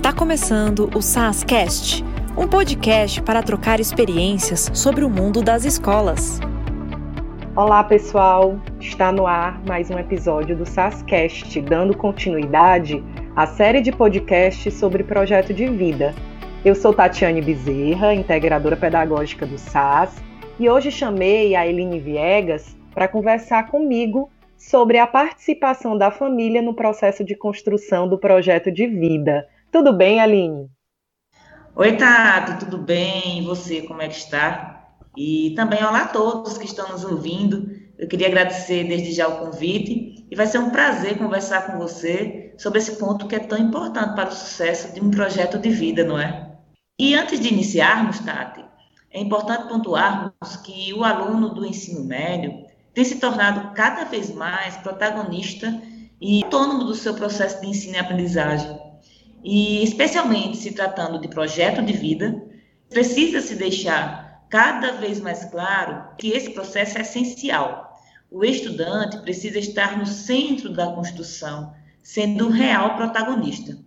Está começando o SASCast, um podcast para trocar experiências sobre o mundo das escolas. Olá, pessoal! Está no ar mais um episódio do SASCast, dando continuidade à série de podcasts sobre projeto de vida. Eu sou Tatiane Bezerra, integradora pedagógica do SAS, e hoje chamei a Eline Viegas para conversar comigo sobre a participação da família no processo de construção do projeto de vida. Tudo bem, Aline? Oi, Tato, tudo bem? E você, como é que está? E também olá a todos que estão nos ouvindo. Eu queria agradecer desde já o convite e vai ser um prazer conversar com você sobre esse ponto que é tão importante para o sucesso de um projeto de vida, não é? E antes de iniciarmos, Tati, é importante pontuarmos que o aluno do ensino médio tem se tornado cada vez mais protagonista e autônomo do seu processo de ensino e aprendizagem. E, especialmente se tratando de projeto de vida, precisa se deixar cada vez mais claro que esse processo é essencial. O estudante precisa estar no centro da construção, sendo um real protagonista.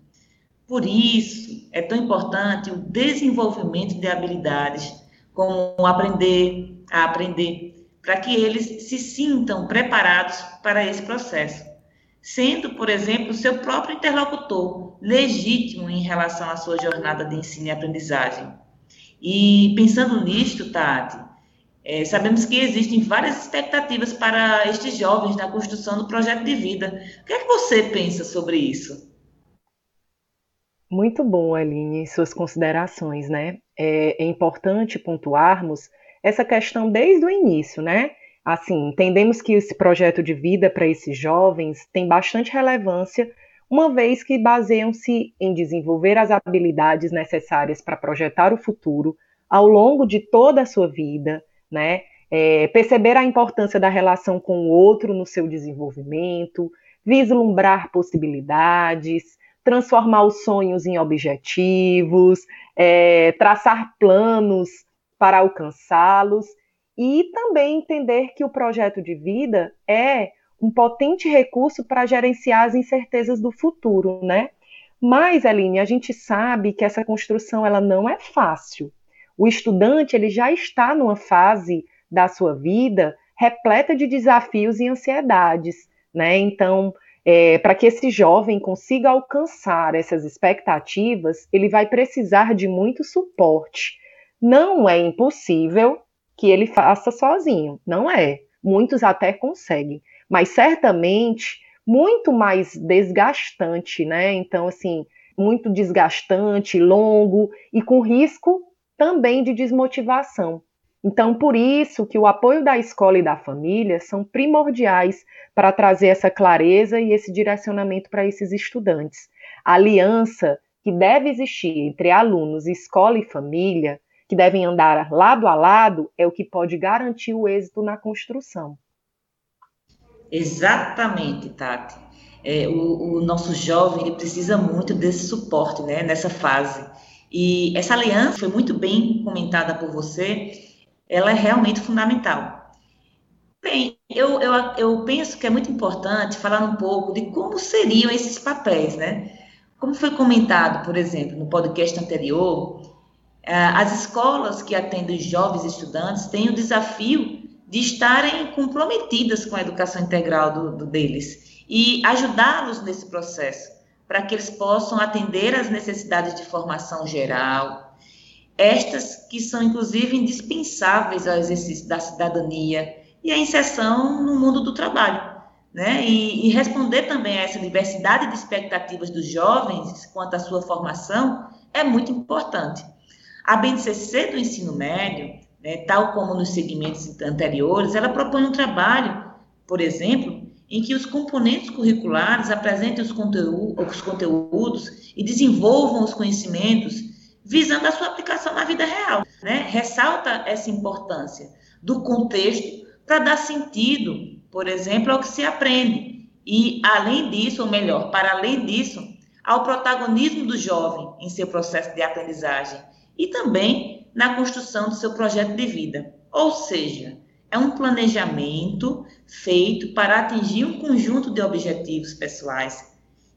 Por isso, é tão importante o desenvolvimento de habilidades, como aprender a aprender, para que eles se sintam preparados para esse processo sendo, por exemplo, seu próprio interlocutor legítimo em relação à sua jornada de ensino e aprendizagem. E pensando nisto, Tati, é, sabemos que existem várias expectativas para estes jovens na construção do projeto de vida. O que é que você pensa sobre isso? Muito bom, Aline, suas considerações, né? É, é importante pontuarmos essa questão desde o início, né? Assim, entendemos que esse projeto de vida para esses jovens tem bastante relevância, uma vez que baseiam-se em desenvolver as habilidades necessárias para projetar o futuro ao longo de toda a sua vida, né? É, perceber a importância da relação com o outro no seu desenvolvimento, vislumbrar possibilidades, transformar os sonhos em objetivos, é, traçar planos para alcançá-los e também entender que o projeto de vida é um potente recurso para gerenciar as incertezas do futuro, né? Mas, Aline, a gente sabe que essa construção ela não é fácil. O estudante ele já está numa fase da sua vida repleta de desafios e ansiedades, né? Então, é, para que esse jovem consiga alcançar essas expectativas, ele vai precisar de muito suporte. Não é impossível, que ele faça sozinho. Não é. Muitos até conseguem, mas certamente muito mais desgastante, né? Então, assim, muito desgastante, longo e com risco também de desmotivação. Então, por isso que o apoio da escola e da família são primordiais para trazer essa clareza e esse direcionamento para esses estudantes. A aliança que deve existir entre alunos, escola e família que devem andar lado a lado é o que pode garantir o êxito na construção. Exatamente, Tati. É, o, o, nosso jovem precisa muito desse suporte né, nessa fase. E essa aliança foi muito bem comentada por você, ela é realmente fundamental. Bem, eu, eu, eu penso que é muito importante falar um pouco de como seriam esses papéis, né? Como foi comentado, por exemplo, no podcast anterior, as escolas que atendem jovens estudantes têm o desafio de estarem comprometidas com a educação integral do, do deles e ajudá-los nesse processo, para que eles possam atender às necessidades de formação geral, estas que são inclusive indispensáveis ao exercício da cidadania e à inserção no mundo do trabalho. Né? E, e responder também a essa diversidade de expectativas dos jovens quanto à sua formação é muito importante. A BNCC do ensino médio, né, tal como nos segmentos anteriores, ela propõe um trabalho, por exemplo, em que os componentes curriculares apresentem os, os conteúdos e desenvolvam os conhecimentos visando a sua aplicação na vida real. Né? Ressalta essa importância do contexto para dar sentido, por exemplo, ao que se aprende. E, além disso, ou melhor, para além disso, ao protagonismo do jovem em seu processo de aprendizagem e também na construção do seu projeto de vida. Ou seja, é um planejamento feito para atingir um conjunto de objetivos pessoais.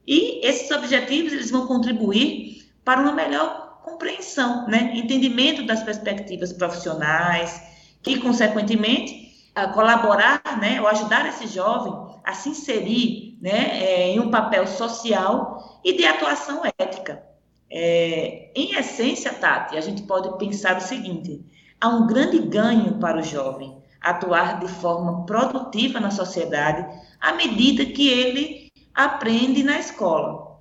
E esses objetivos eles vão contribuir para uma melhor compreensão, né? entendimento das perspectivas profissionais, e, consequentemente, colaborar né, ou ajudar esse jovem a se inserir né, é, em um papel social e de atuação ética. É, em essência, Tati, a gente pode pensar o seguinte: há um grande ganho para o jovem atuar de forma produtiva na sociedade à medida que ele aprende na escola.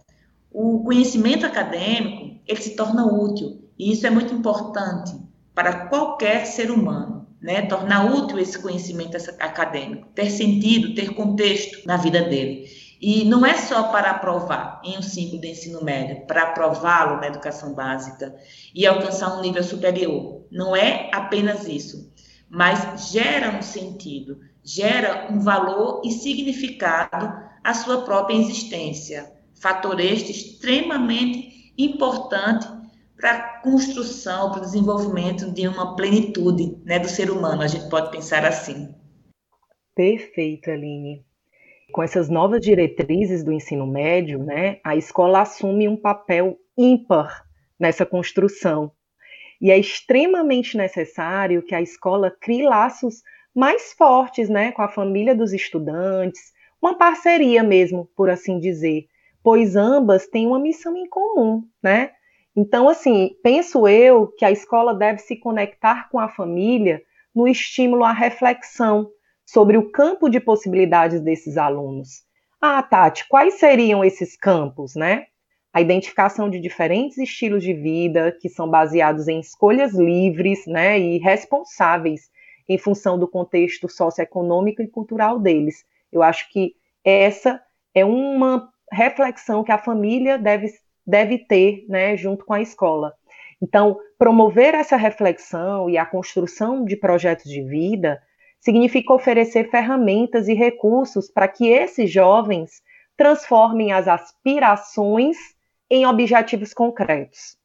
O conhecimento acadêmico ele se torna útil e isso é muito importante para qualquer ser humano, né? Tornar útil esse conhecimento acadêmico, ter sentido, ter contexto na vida dele. E não é só para aprovar em um ciclo de ensino médio, para aprová-lo na educação básica e alcançar um nível superior. Não é apenas isso, mas gera um sentido, gera um valor e significado à sua própria existência. Fator este extremamente importante para a construção, para o desenvolvimento de uma plenitude né, do ser humano, a gente pode pensar assim. Perfeito, Aline com essas novas diretrizes do ensino médio, né, a escola assume um papel ímpar nessa construção. E é extremamente necessário que a escola crie laços mais fortes né, com a família dos estudantes, uma parceria mesmo, por assim dizer, pois ambas têm uma missão em comum, né? Então, assim, penso eu que a escola deve se conectar com a família no estímulo à reflexão, sobre o campo de possibilidades desses alunos. Ah, Tati, quais seriam esses campos, né? A identificação de diferentes estilos de vida que são baseados em escolhas livres, né, e responsáveis em função do contexto socioeconômico e cultural deles. Eu acho que essa é uma reflexão que a família deve, deve ter, né, junto com a escola. Então, promover essa reflexão e a construção de projetos de vida significa oferecer ferramentas e recursos para que esses jovens transformem as aspirações em objetivos concretos,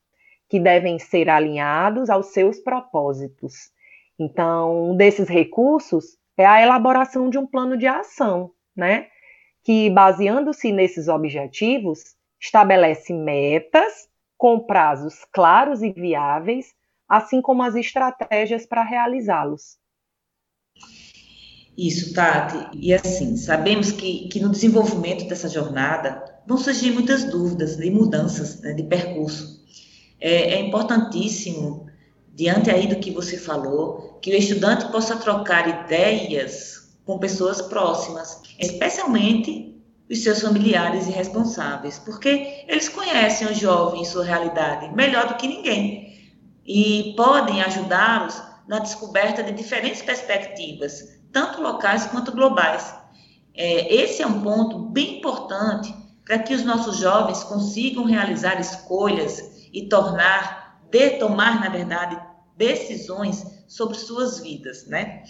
que devem ser alinhados aos seus propósitos. Então, um desses recursos é a elaboração de um plano de ação, né? Que, baseando-se nesses objetivos, estabelece metas com prazos claros e viáveis, assim como as estratégias para realizá-los. Isso, Tati. E assim, sabemos que, que no desenvolvimento dessa jornada vão surgir muitas dúvidas e mudanças né, de percurso. É, é importantíssimo, diante aí do que você falou, que o estudante possa trocar ideias com pessoas próximas, especialmente os seus familiares e responsáveis, porque eles conhecem o jovem e sua realidade melhor do que ninguém e podem ajudá-los na descoberta de diferentes perspectivas tanto locais quanto globais. É, esse é um ponto bem importante para que os nossos jovens consigam realizar escolhas e tornar, de tomar, na verdade, decisões sobre suas vidas, né?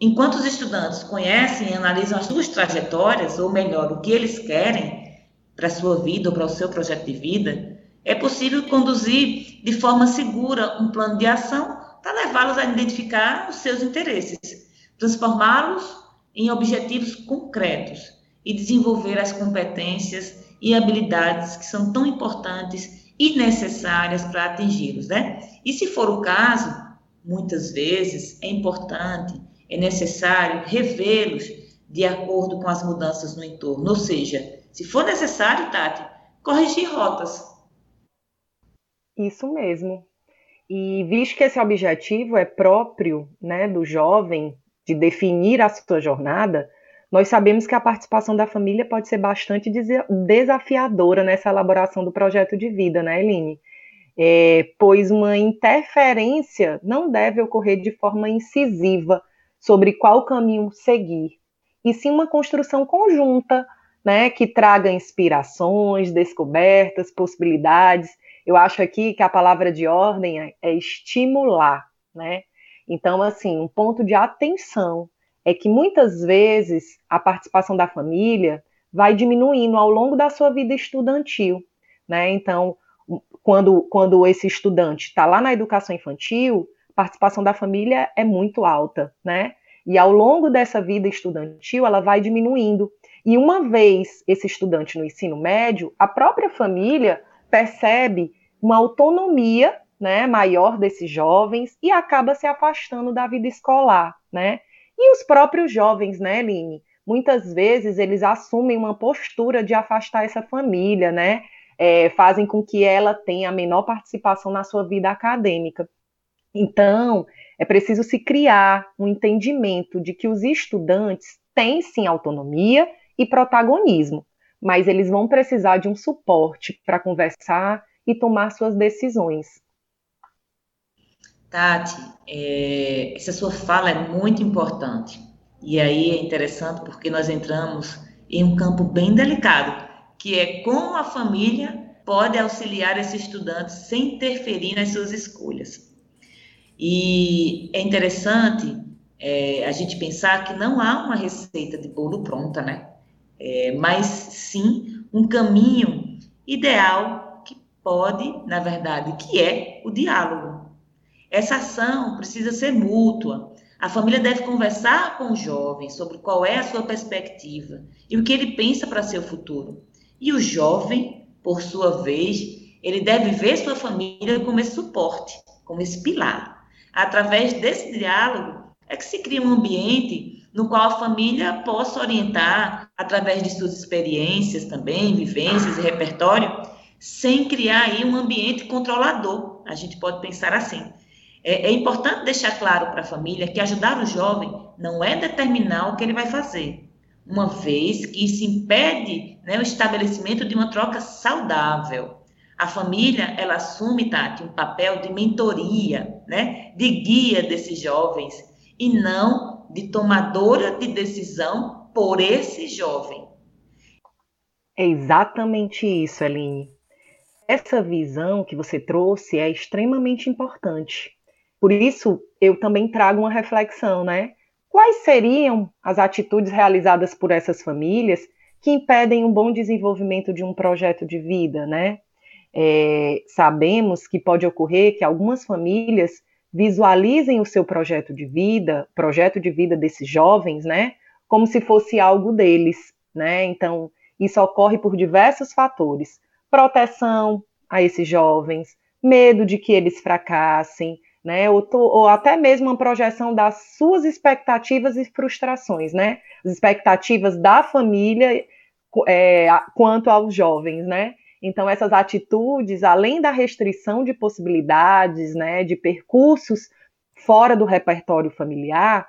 Enquanto os estudantes conhecem e analisam as suas trajetórias, ou melhor, o que eles querem para a sua vida ou para o seu projeto de vida, é possível conduzir de forma segura um plano de ação para levá-los a identificar os seus interesses transformá-los em objetivos concretos e desenvolver as competências e habilidades que são tão importantes e necessárias para atingi-los, né? E se for o caso, muitas vezes é importante, é necessário revê-los de acordo com as mudanças no entorno, ou seja, se for necessário, Tati, corrigir rotas. Isso mesmo. E visto que esse objetivo é próprio, né, do jovem, de definir a sua jornada, nós sabemos que a participação da família pode ser bastante desafiadora nessa elaboração do projeto de vida, né, Eline? É, pois uma interferência não deve ocorrer de forma incisiva sobre qual caminho seguir, e sim uma construção conjunta, né, que traga inspirações, descobertas, possibilidades. Eu acho aqui que a palavra de ordem é, é estimular, né? Então, assim, um ponto de atenção é que muitas vezes a participação da família vai diminuindo ao longo da sua vida estudantil, né? Então, quando, quando esse estudante está lá na educação infantil, a participação da família é muito alta, né? E ao longo dessa vida estudantil, ela vai diminuindo. E uma vez esse estudante no ensino médio, a própria família percebe uma autonomia né, maior desses jovens e acaba se afastando da vida escolar, né? E os próprios jovens, né? Muitas vezes eles assumem uma postura de afastar essa família, né? É, fazem com que ela tenha a menor participação na sua vida acadêmica. Então, é preciso se criar um entendimento de que os estudantes têm sim autonomia e protagonismo, mas eles vão precisar de um suporte para conversar e tomar suas decisões. Tati, é, essa sua fala é muito importante. E aí é interessante porque nós entramos em um campo bem delicado, que é como a família pode auxiliar esse estudante sem interferir nas suas escolhas. E é interessante é, a gente pensar que não há uma receita de bolo pronta, né? É, mas sim um caminho ideal pode, na verdade, que é o diálogo. Essa ação precisa ser mútua. A família deve conversar com o jovem sobre qual é a sua perspectiva e o que ele pensa para seu futuro. E o jovem, por sua vez, ele deve ver sua família como esse suporte, como esse pilar. Através desse diálogo é que se cria um ambiente no qual a família possa orientar, através de suas experiências também, vivências e repertório, sem criar aí um ambiente controlador. A gente pode pensar assim. É, é importante deixar claro para a família que ajudar o jovem não é determinar o que ele vai fazer, uma vez que isso impede né, o estabelecimento de uma troca saudável a família, ela assume, Tati, um papel de mentoria, né? De guia desses jovens e não de tomadora de decisão por esse jovem. É exatamente isso, Aline. Essa visão que você trouxe é extremamente importante. Por isso, eu também trago uma reflexão, né? Quais seriam as atitudes realizadas por essas famílias que impedem um bom desenvolvimento de um projeto de vida, né? é, sabemos que pode ocorrer que algumas famílias visualizem o seu projeto de vida, projeto de vida desses jovens, né, como se fosse algo deles, né? Então, isso ocorre por diversos fatores: proteção a esses jovens, medo de que eles fracassem, né? Ou, ou, até mesmo uma projeção das suas expectativas e frustrações, né? As expectativas da família é, quanto aos jovens, né? Então, essas atitudes, além da restrição de possibilidades, né, de percursos fora do repertório familiar,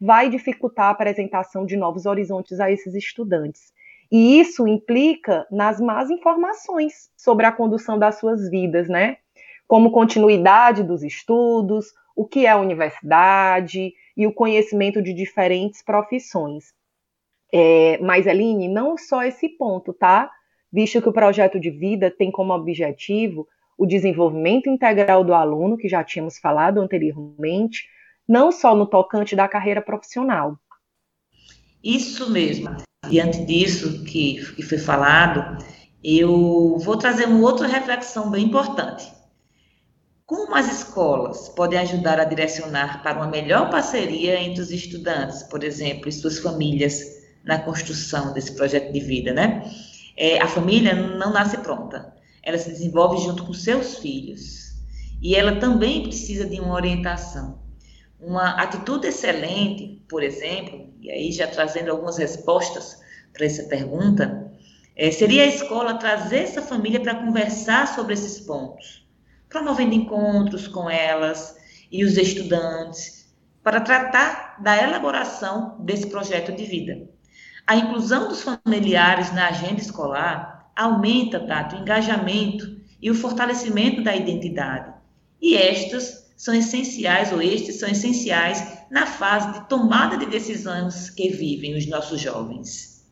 vai dificultar a apresentação de novos horizontes a esses estudantes. E isso implica nas más informações sobre a condução das suas vidas, né? Como continuidade dos estudos, o que é a universidade e o conhecimento de diferentes profissões. É, mas, Aline, não só esse ponto, tá? visto que o projeto de vida tem como objetivo o desenvolvimento integral do aluno, que já tínhamos falado anteriormente, não só no tocante da carreira profissional. Isso mesmo. Diante disso que, que foi falado, eu vou trazer uma outra reflexão bem importante. Como as escolas podem ajudar a direcionar para uma melhor parceria entre os estudantes, por exemplo, e suas famílias, na construção desse projeto de vida, né? É, a família não nasce pronta, ela se desenvolve junto com seus filhos. E ela também precisa de uma orientação. Uma atitude excelente, por exemplo, e aí já trazendo algumas respostas para essa pergunta, é, seria a escola trazer essa família para conversar sobre esses pontos, promovendo encontros com elas e os estudantes, para tratar da elaboração desse projeto de vida. A inclusão dos familiares na agenda escolar aumenta, Tato, o engajamento e o fortalecimento da identidade. E estas são essenciais, ou estes são essenciais, na fase de tomada de decisões que vivem os nossos jovens.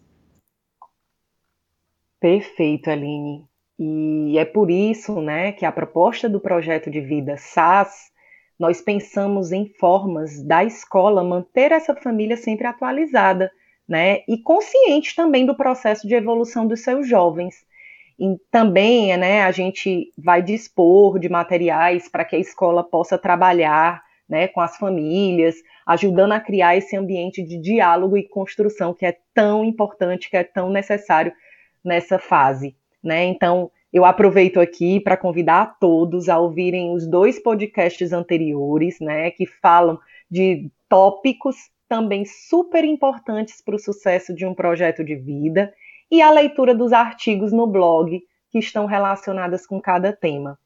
Perfeito, Aline. E é por isso né, que a proposta do projeto de vida SAS, nós pensamos em formas da escola manter essa família sempre atualizada né? E consciente também do processo de evolução dos seus jovens. Também, né, a gente vai dispor de materiais para que a escola possa trabalhar, né, com as famílias, ajudando a criar esse ambiente de diálogo e construção que é tão importante, que é tão necessário nessa fase, né? Então, Eu aproveito aqui para convidar a todos a ouvirem os dois podcasts anteriores, né, que falam de tópicos também super importantes para o sucesso de um projeto de vida e a leitura dos artigos no blog que estão relacionadas com cada tema.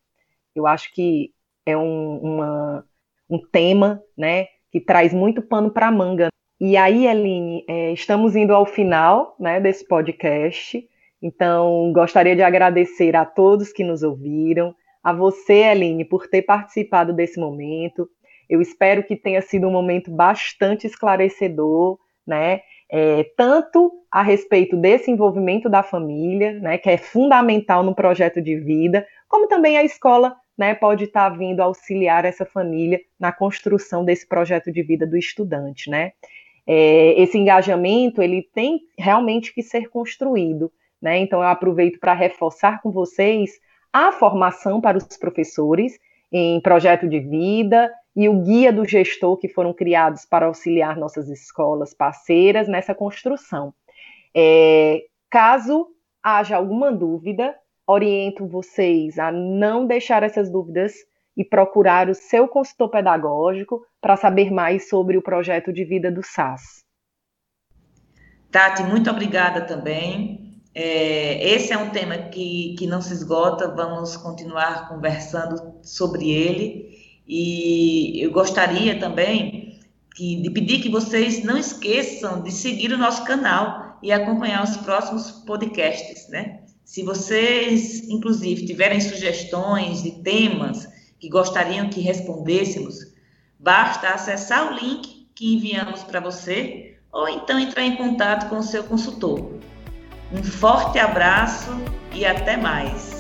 Eu acho que é um, uma, um tema, né, que traz muito pano para manga. E aí, Eline, é, estamos indo ao final, né, desse podcast. Então, gostaria de agradecer a todos que nos ouviram, a você, Eline, por ter participado desse momento. Eu espero que tenha sido um momento bastante esclarecedor, né? É, tanto a respeito desse envolvimento da família, né, que é fundamental no projeto de vida, como também a escola né, pode estar vindo auxiliar essa família na construção desse projeto de vida do estudante. Né? É, esse engajamento ele tem realmente que ser construído. Né? Então, eu aproveito para reforçar com vocês a formação para os professores em projeto de vida e o guia do gestor que foram criados para auxiliar nossas escolas parceiras nessa construção. É, caso haja alguma dúvida, oriento vocês a não deixar essas dúvidas e procurar o seu consultor pedagógico para saber mais sobre o projeto de vida do SAS. Tati, muito obrigada também. É, esse é um tema que, que não se esgota, vamos continuar conversando sobre ele. E eu gostaria também que, de pedir que vocês não esqueçam de seguir o nosso canal e acompanhar os próximos podcasts, né? Se vocês, inclusive, tiverem sugestões de temas que gostariam que respondêssemos, basta acessar o link que enviamos para você ou então entrar em contato com o seu consultor. Um forte abraço e até mais!